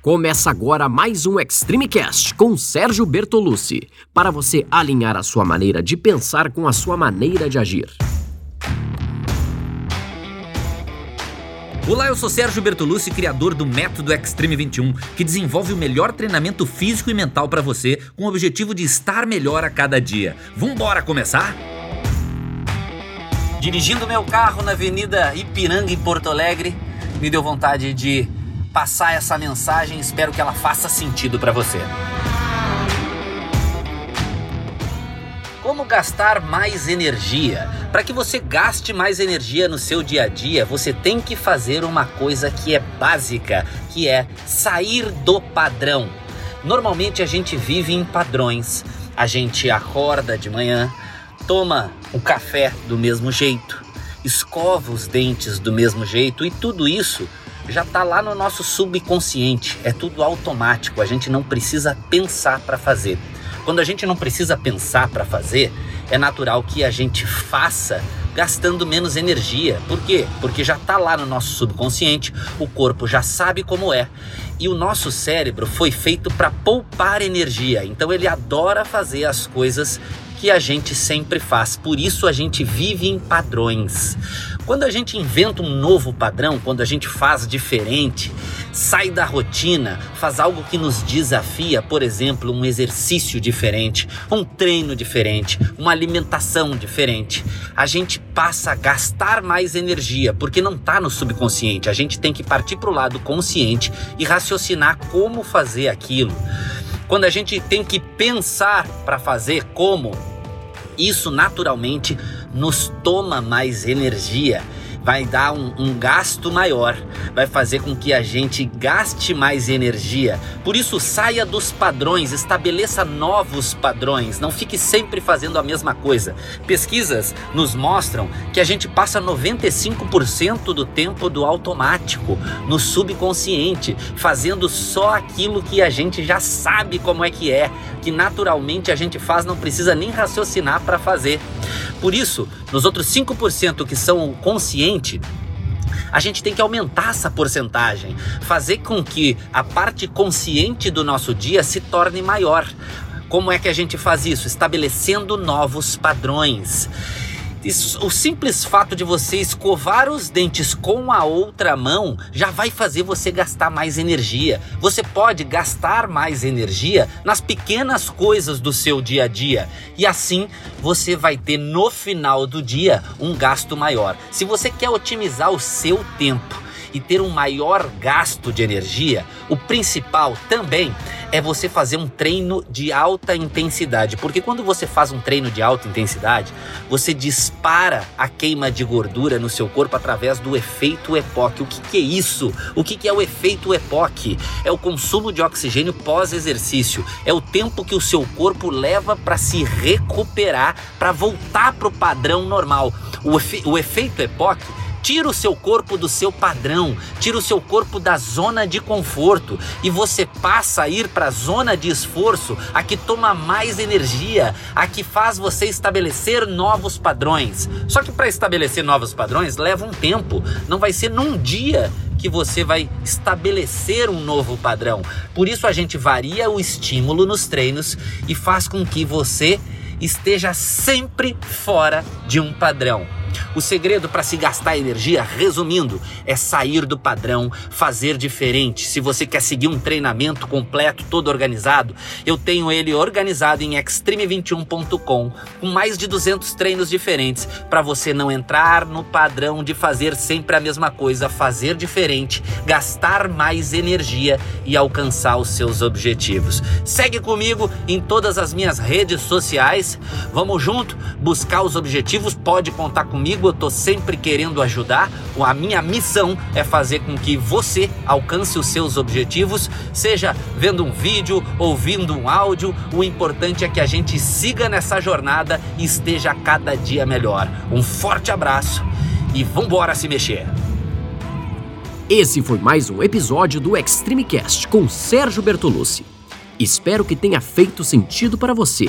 Começa agora mais um Extreme Cast com Sérgio Bertolucci, para você alinhar a sua maneira de pensar com a sua maneira de agir. Olá, eu sou Sérgio Bertolucci, criador do Método Extreme 21, que desenvolve o melhor treinamento físico e mental para você com o objetivo de estar melhor a cada dia. Vambora começar? Dirigindo meu carro na Avenida Ipiranga em Porto Alegre, me deu vontade de passar essa mensagem, espero que ela faça sentido para você. Como gastar mais energia? Para que você gaste mais energia no seu dia a dia, você tem que fazer uma coisa que é básica, que é sair do padrão. Normalmente a gente vive em padrões. A gente acorda de manhã, toma o café do mesmo jeito, escova os dentes do mesmo jeito e tudo isso já está lá no nosso subconsciente, é tudo automático, a gente não precisa pensar para fazer. Quando a gente não precisa pensar para fazer, é natural que a gente faça gastando menos energia. Por quê? Porque já está lá no nosso subconsciente, o corpo já sabe como é. E o nosso cérebro foi feito para poupar energia, então ele adora fazer as coisas que a gente sempre faz. Por isso a gente vive em padrões. Quando a gente inventa um novo padrão, quando a gente faz diferente, sai da rotina, faz algo que nos desafia, por exemplo, um exercício diferente, um treino diferente, uma alimentação diferente, a gente passa a gastar mais energia, porque não está no subconsciente. A gente tem que partir para o lado consciente e raciocinar como fazer aquilo. Quando a gente tem que pensar para fazer como, isso naturalmente nos toma mais energia vai dar um, um, gasto maior, vai fazer com que a gente gaste mais energia. Por isso, saia dos padrões, estabeleça novos padrões, não fique sempre fazendo a mesma coisa. Pesquisas nos mostram que a gente passa 95% do tempo do automático, no subconsciente, fazendo só aquilo que a gente já sabe como é que é, que naturalmente a gente faz, não precisa nem raciocinar para fazer. Por isso, nos outros 5% que são consciente, a gente tem que aumentar essa porcentagem, fazer com que a parte consciente do nosso dia se torne maior. Como é que a gente faz isso? Estabelecendo novos padrões. O simples fato de você escovar os dentes com a outra mão já vai fazer você gastar mais energia. Você pode gastar mais energia nas pequenas coisas do seu dia a dia e assim você vai ter no final do dia um gasto maior. Se você quer otimizar o seu tempo, e ter um maior gasto de energia, o principal também é você fazer um treino de alta intensidade, porque quando você faz um treino de alta intensidade, você dispara a queima de gordura no seu corpo através do efeito EPOC. O que, que é isso? O que, que é o efeito EPOC? É o consumo de oxigênio pós-exercício, é o tempo que o seu corpo leva para se recuperar, para voltar para o padrão normal. O, efe, o efeito EPOC tira o seu corpo do seu padrão, tira o seu corpo da zona de conforto e você passa a ir para a zona de esforço, a que toma mais energia, a que faz você estabelecer novos padrões. Só que para estabelecer novos padrões leva um tempo, não vai ser num dia que você vai estabelecer um novo padrão. Por isso a gente varia o estímulo nos treinos e faz com que você esteja sempre fora de um padrão. O segredo para se gastar energia, resumindo, é sair do padrão, fazer diferente. Se você quer seguir um treinamento completo, todo organizado, eu tenho ele organizado em extreme21.com, com mais de 200 treinos diferentes para você não entrar no padrão de fazer sempre a mesma coisa, fazer diferente, gastar mais energia e alcançar os seus objetivos. Segue comigo em todas as minhas redes sociais. Vamos junto buscar os objetivos, pode contar comigo comigo, eu tô sempre querendo ajudar. A minha missão é fazer com que você alcance os seus objetivos, seja vendo um vídeo, ouvindo um áudio. O importante é que a gente siga nessa jornada e esteja cada dia melhor. Um forte abraço e vambora se mexer. Esse foi mais um episódio do Extreme Cast com Sérgio Bertolucci. Espero que tenha feito sentido para você